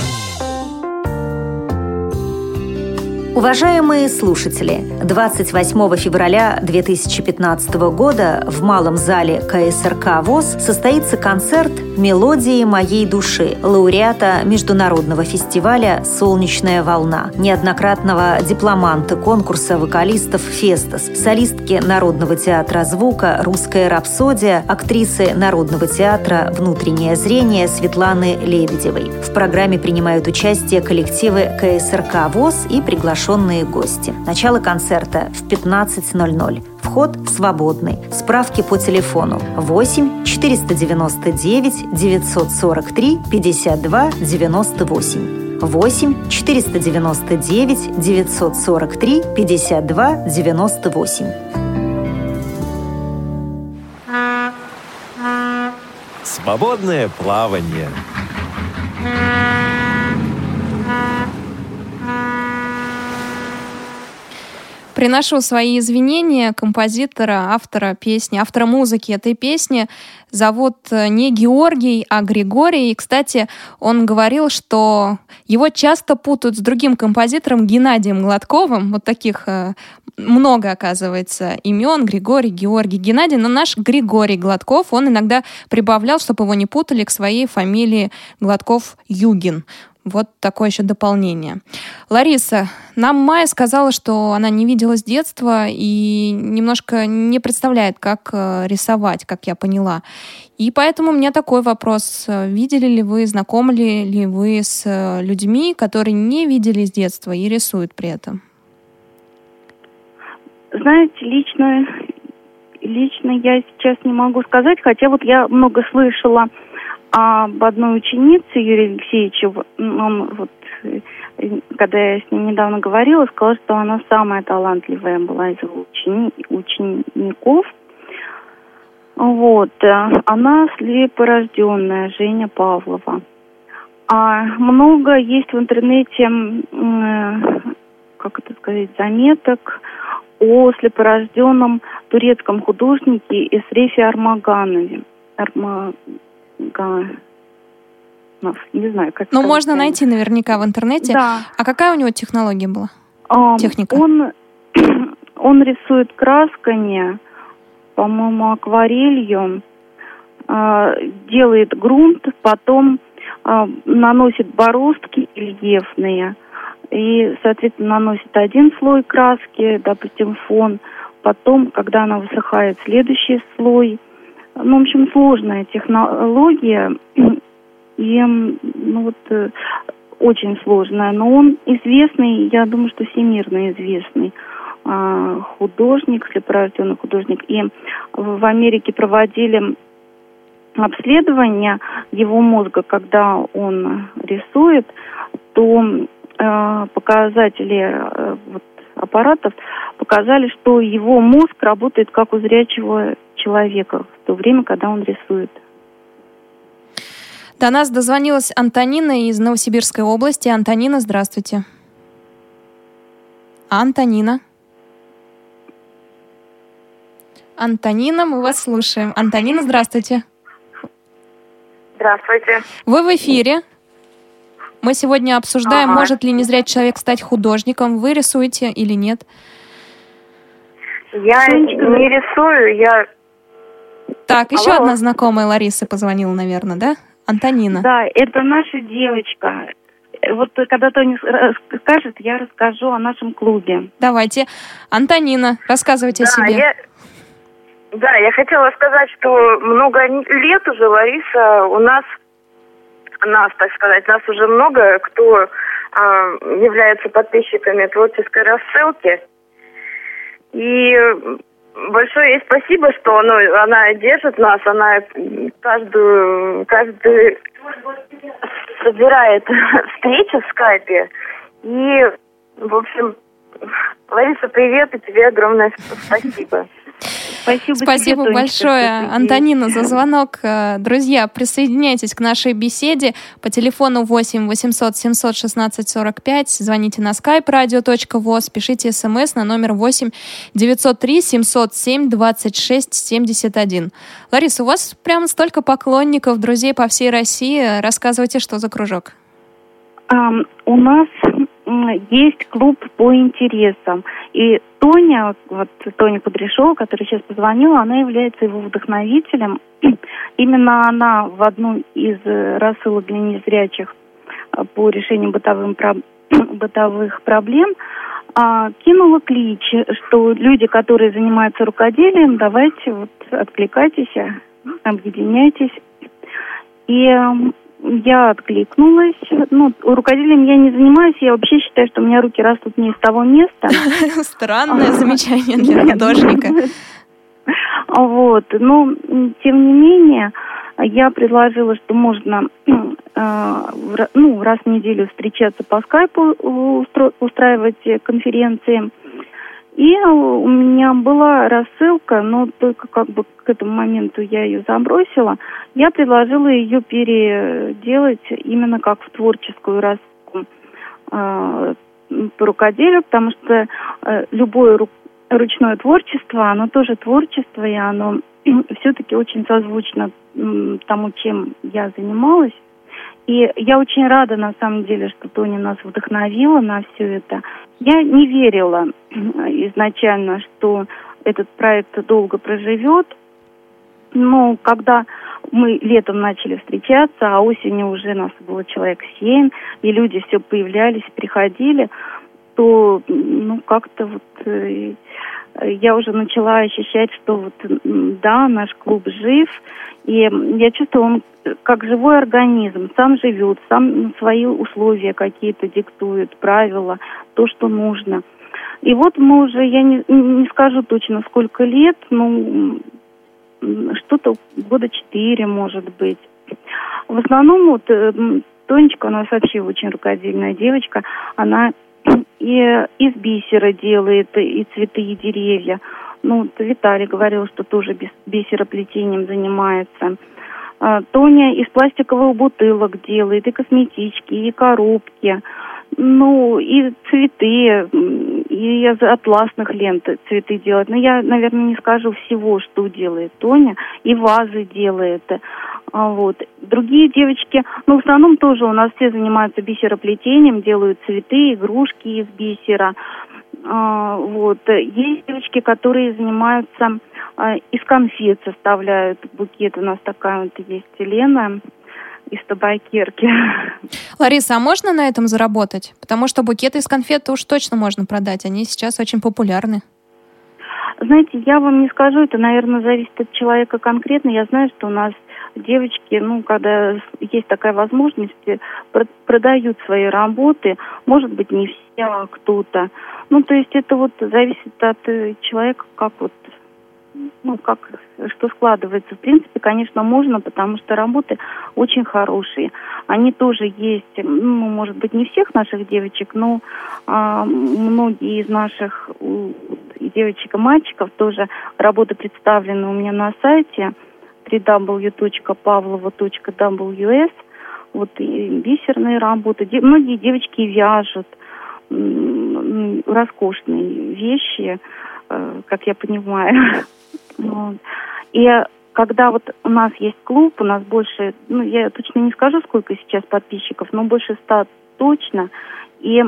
Уважаемые слушатели, 28 февраля 2015 года в Малом зале КСРК ВОЗ состоится концерт «Мелодии моей души» лауреата Международного фестиваля «Солнечная волна», неоднократного дипломанта конкурса вокалистов «Фестас», солистки Народного театра звука «Русская рапсодия», актрисы Народного театра «Внутреннее зрение» Светланы Лебедевой. В программе принимают участие коллективы КСРК ВОЗ и приглашенные гости. Начало концерта в 15.00. Вход свободный. Справки по телефону 8 499 943 52 98. 8 499 943 52 98. Свободное плавание. Приношу свои извинения композитора, автора песни, автора музыки этой песни. Зовут э, не Георгий, а Григорий. И, кстати, он говорил, что его часто путают с другим композитором Геннадием Гладковым. Вот таких э, много, оказывается, имен. Григорий, Георгий, Геннадий. Но наш Григорий Гладков, он иногда прибавлял, чтобы его не путали к своей фамилии Гладков-Югин. Вот такое еще дополнение. Лариса, нам Майя сказала, что она не видела с детства и немножко не представляет, как э, рисовать, как я поняла. И поэтому у меня такой вопрос. Видели ли вы, знакомы ли вы с э, людьми, которые не видели с детства и рисуют при этом? Знаете, лично, лично я сейчас не могу сказать, хотя вот я много слышала об одной ученице Юрия Алексеевича, он вот, э, когда я с ним недавно говорила, сказал, что она самая талантливая была из учени, учеников. Вот. Э, она слепорожденная, Женя Павлова. А много есть в интернете, э, как это сказать, заметок о слепорожденном турецком художнике Эсрефе Армаганове. Арма не знаю, как Ну, можно правильно. найти наверняка в интернете. Да. А какая у него технология была? А, Техника? Он, он рисует красками, по-моему, акварелью, э, делает грунт, потом э, наносит бороздки рельефные и, соответственно, наносит один слой краски, допустим, фон, потом, когда она высыхает, следующий слой – ну, в общем, сложная технология. И, ну вот, э, очень сложная. Но он известный, я думаю, что всемирно известный а, художник, слепорожденный художник. И в Америке проводили обследование его мозга, когда он рисует, то э, показатели э, вот, аппаратов показали, что его мозг работает как у зрячего человека в то время, когда он рисует. До нас дозвонилась Антонина из Новосибирской области. Антонина, здравствуйте. Антонина. Антонина, мы вас слушаем. Антонина, здравствуйте. Здравствуйте. Вы в эфире. Мы сегодня обсуждаем, Ага. может ли незрячий человек стать художником. Вы рисуете или нет? Я не рисую, я... Так, еще Алло. одна знакомая Лариса позвонила, наверное, да? Антонина. Да, это наша девочка. Э, Вот когда Тони с- скажет, я расскажу о нашем клубе. Давайте. Антонина, рассказывайте о Да, себе. я- Да, я хотела сказать, что много лет уже, Лариса, у нас, нас, так сказать, нас уже много, кто а, является подписчиками творческой рассылки. И большое ей спасибо, что ну, она держит нас, она каждую, каждый собирает встречи в скайпе. И, в общем, Лариса, привет, и тебе огромное спасибо. Спасибо, Спасибо тебе, Тонечка, большое, ты Антонина, за звонок. Э, Друзья, присоединяйтесь к нашей беседе по телефону 8 800 716 45. Звоните на skype radio.voz, пишите смс на номер 8 903 707 26 71. Лариса, у вас прям столько поклонников, друзей по всей России. Рассказывайте, что за кружок. Ам, у нас есть клуб по интересам. И Тоня, вот Тоня Кудряшова, которая сейчас позвонила, она является его вдохновителем. Именно она в одну из э, рассылок для незрячих э, по решению бытовым бытовых проблем а, кинула клич, что люди, которые занимаются рукоделием, давайте вот откликайтесь, объединяйтесь. И м, я откликнулась. Ну, рукоделием я не занимаюсь. Я вообще считаю, что у меня руки растут не из того места. Странное замечание для художника. Вот. Но, м, тем не менее, я предложила, что можно э, ну, раз в неделю встречаться по скайпу, устраивать конференции. И э, у меня была рассылка, но только как бы к этому моменту я ее забросила. Я предложила ее переделать именно как в творческую рассылку э, по рукоделию, потому что э, любое ру- ручное творчество, оно тоже творчество, и оно все-таки очень созвучно м, тому, чем я занималась. И я очень рада, на самом деле, что Тоня нас вдохновила на все это. Я не верила изначально, что этот проект долго проживет. Но когда мы летом начали встречаться, а осенью уже нас было человек семь, и люди все появлялись, приходили, то ну как-то вот э, я уже начала ощущать, что вот да, наш клуб жив, и я чувствую, он как живой организм, сам живет, сам свои условия какие-то диктует, правила, то, что нужно. И вот мы уже, я не, не скажу точно сколько лет, ну, что-то года четыре, может быть. В основном вот э, Тонечка у нас вообще очень рукодельная девочка. Она и из бисера делает и цветы, и деревья. Ну, вот Виталий говорил, что тоже бис- бисероплетением занимается. А, Тоня из пластиковых бутылок делает и косметички, и коробки. Ну, и цветы, и из атласных лент цветы делает. Но я, наверное, не скажу всего, что делает Тоня. И вазы делает. А, Вот. Другие девочки, ну, в основном тоже у нас все занимаются бисероплетением, делают цветы, игрушки из бисера. А, Вот. Есть девочки, которые занимаются а, из конфет составляют букет. У нас такая вот есть Лена из табакерки. Лариса, а можно на этом заработать? Потому что букеты из конфет уж точно можно продать. Они сейчас очень популярны. Знаете, я вам не скажу, это, наверное, зависит от человека конкретно. Я знаю, что у нас девочки, ну, когда есть такая возможность, э, про- продают свои работы. Может быть, не все, а кто-то. Ну, то есть это вот зависит от э, человека, как вот ну, как, что складывается. В принципе, конечно, можно, потому что работы очень хорошие. Они тоже есть, ну, может быть, не всех наших девочек, но а, многие из наших девочек и мальчиков тоже работы представлены у меня на сайте www.pavlova.ws. Вот и бисерные работы. Де- многие девочки вяжут роскошные вещи, э, как я понимаю. И когда вот у нас есть клуб, у нас больше, ну, я точно не скажу, сколько сейчас подписчиков, но больше ста точно. И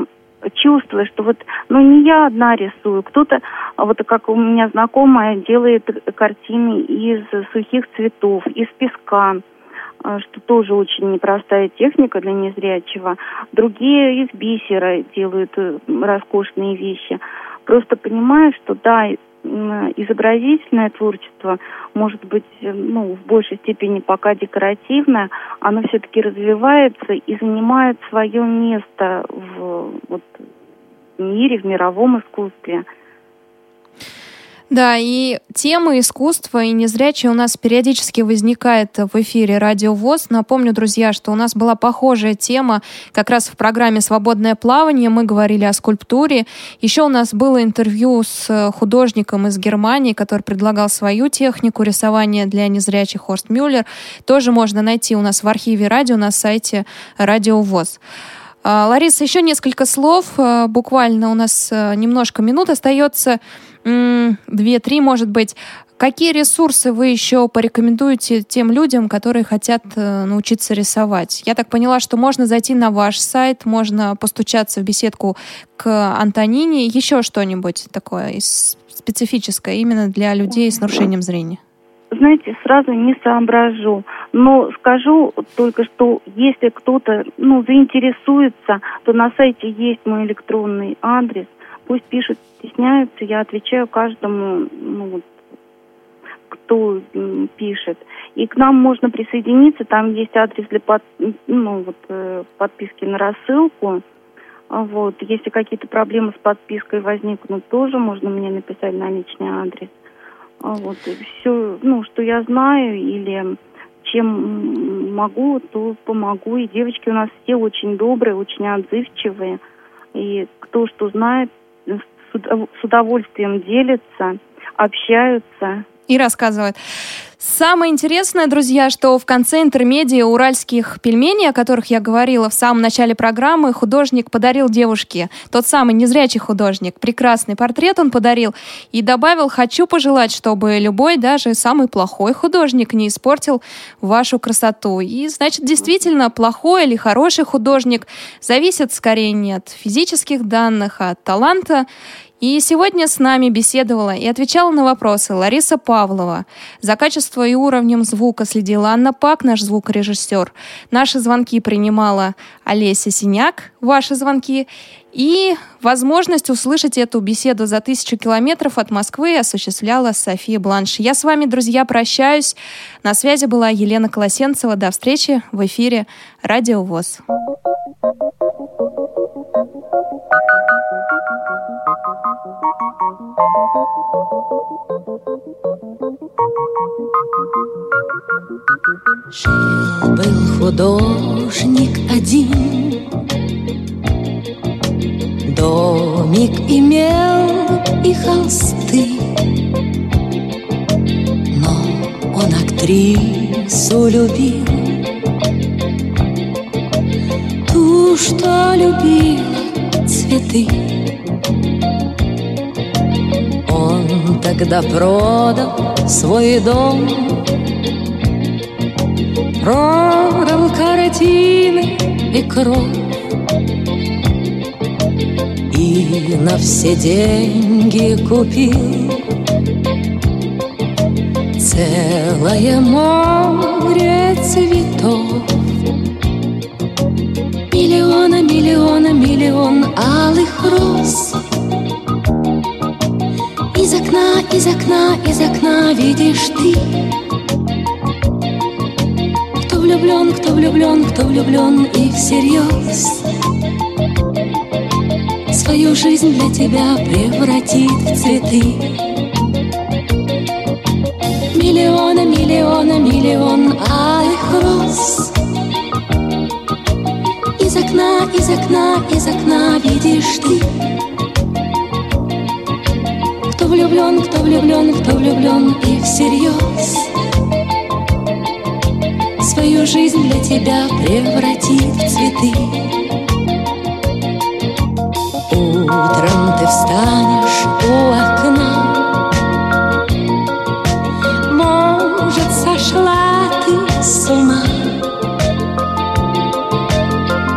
чувствую, что вот, ну, не я одна рисую, кто-то, а вот как у меня знакомая, делает картины из сухих цветов, из песка, а, что тоже очень непростая техника для незрячего. Другие из бисера делают э, роскошные вещи. Просто понимаю, что да, изобразительное творчество может быть э, ну, в большей степени пока декоративное, оно все-таки развивается и занимает свое место в вот, мире, в мировом искусстве. Да, и тема искусства и незрячие у нас периодически возникает в эфире Радио ВОЗ. Напомню, друзья, что у нас была похожая тема как раз в программе «Свободное плавание». Мы говорили о скульптуре. Еще у нас было интервью с художником из Германии, который предлагал свою технику рисования для незрячих Хорст Мюллер. Тоже можно найти у нас в архиве радио на сайте Радио ВОЗ. А, Лариса, еще несколько слов. А, буквально у нас а, немножко минут остается. Две-три, может быть. Какие ресурсы вы еще порекомендуете тем людям, которые хотят э, научиться рисовать? Я так поняла, что можно зайти на ваш сайт, можно постучаться в беседку к Антонине. Еще что-нибудь такое специфическое именно для людей с нарушением зрения? Знаете, сразу не соображу. Но скажу только, что если кто-то ну, заинтересуется, то на сайте есть мой электронный адрес. Пусть пишут, стесняются, я отвечаю каждому, ну, кто пишет. И к нам можно присоединиться, там есть адрес для под, ну, вот, э, подписки на рассылку. Вот. Если какие-то проблемы с подпиской возникнут, тоже можно мне написать на личный адрес. Вот. все, ну, что я знаю или чем могу, то помогу. И девочки у нас все очень добрые, очень отзывчивые. И кто что знает, с удовольствием делятся, общаются. И рассказывают. Самое интересное, друзья, что в конце интермедии уральских пельменей, о которых я говорила в самом начале программы, художник подарил девушке, тот самый незрячий художник, прекрасный портрет он подарил и добавил «Хочу пожелать, чтобы любой, даже самый плохой художник не испортил вашу красоту». И, значит, действительно, плохой или хороший художник зависит скорее не от физических данных, а от таланта и сегодня с нами беседовала и отвечала на вопросы Лариса Павлова. За качество и уровнем звука следила Анна Пак, наш звукорежиссер. Наши звонки принимала Олеся Синяк, ваши звонки. И возможность услышать эту беседу за тысячу километров от Москвы осуществляла София Бланш. Я с вами, друзья, прощаюсь. На связи была Елена Колосенцева. До встречи в эфире Радио ВОЗ. Жил-был художник один, Домик имел и холсты, Но он актрису любил, Ту, что любила цветы. Тогда продал свой дом. Продал картины и кровь. И на все деньги купил Целое море цветов. Миллиона, миллиона, миллион алых роз окна, из окна, из окна видишь ты. Кто влюблен, кто влюблен, кто влюблен и всерьез. Свою жизнь для тебя превратит в цветы. Миллиона, миллиона, миллион алых роз. Из окна, из окна, из окна видишь ты влюблен, кто влюблен, кто влюблен и всерьез Свою жизнь для тебя превратит в цветы. Утром ты встанешь у окна. Может, сошла ты с ума.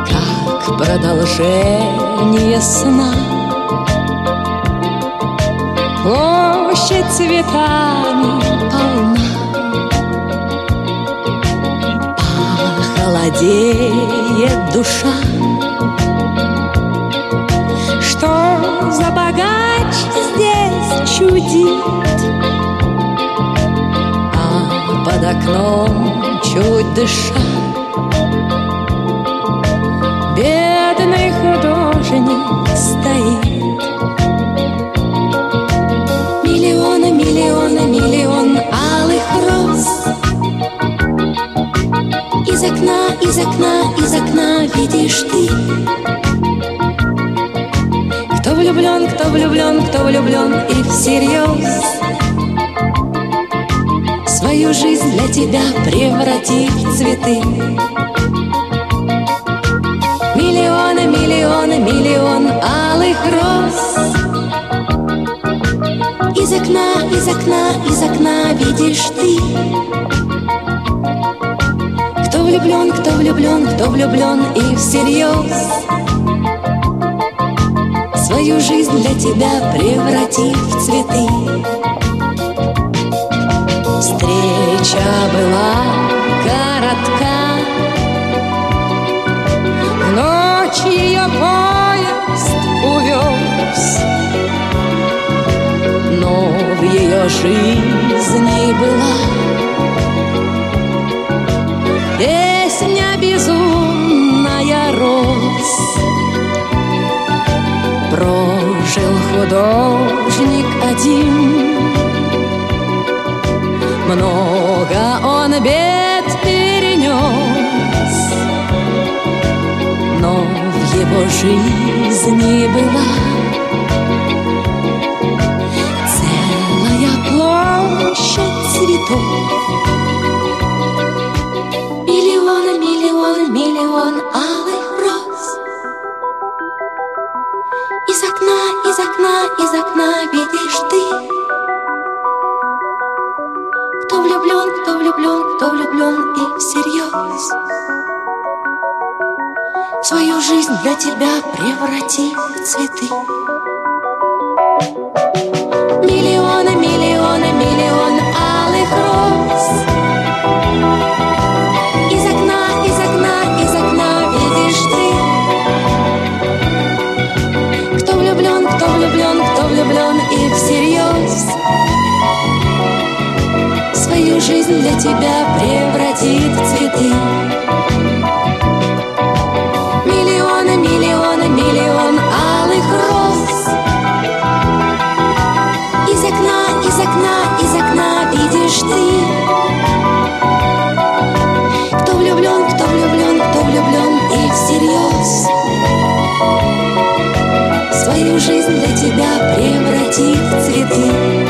Как продолжение сна. Цветами полна, Похолодеет душа. Что за богач здесь чудит? А под окном чуть дыша Из окна, из окна, из окна видишь ты. Кто влюблен, кто влюблен, кто влюблен и всерьез. Свою жизнь для тебя превратив в цветы. Миллионы, миллионы, миллион алых роз. Из окна, из окна, из окна видишь ты влюблен, кто влюблен, кто влюблен и всерьез Свою жизнь для тебя превратив в цветы. Встреча была коротка В ночь ее поезд увез Но в ее жизни была художник один много он бед перенес, но в его жизни была целая площадь цветов. Миллионы, миллионы, миллион алых из окна видишь ты. Кто влюблен, кто влюблен, кто влюблен и всерьез. Свою жизнь для тебя преврати в цветы жизнь для тебя превратит в цветы. Миллионы, миллионы, миллион алых роз. Из окна, из окна, из окна видишь ты. Кто влюблен, кто влюблен, кто влюблен и всерьез. Свою жизнь для тебя превратит в цветы.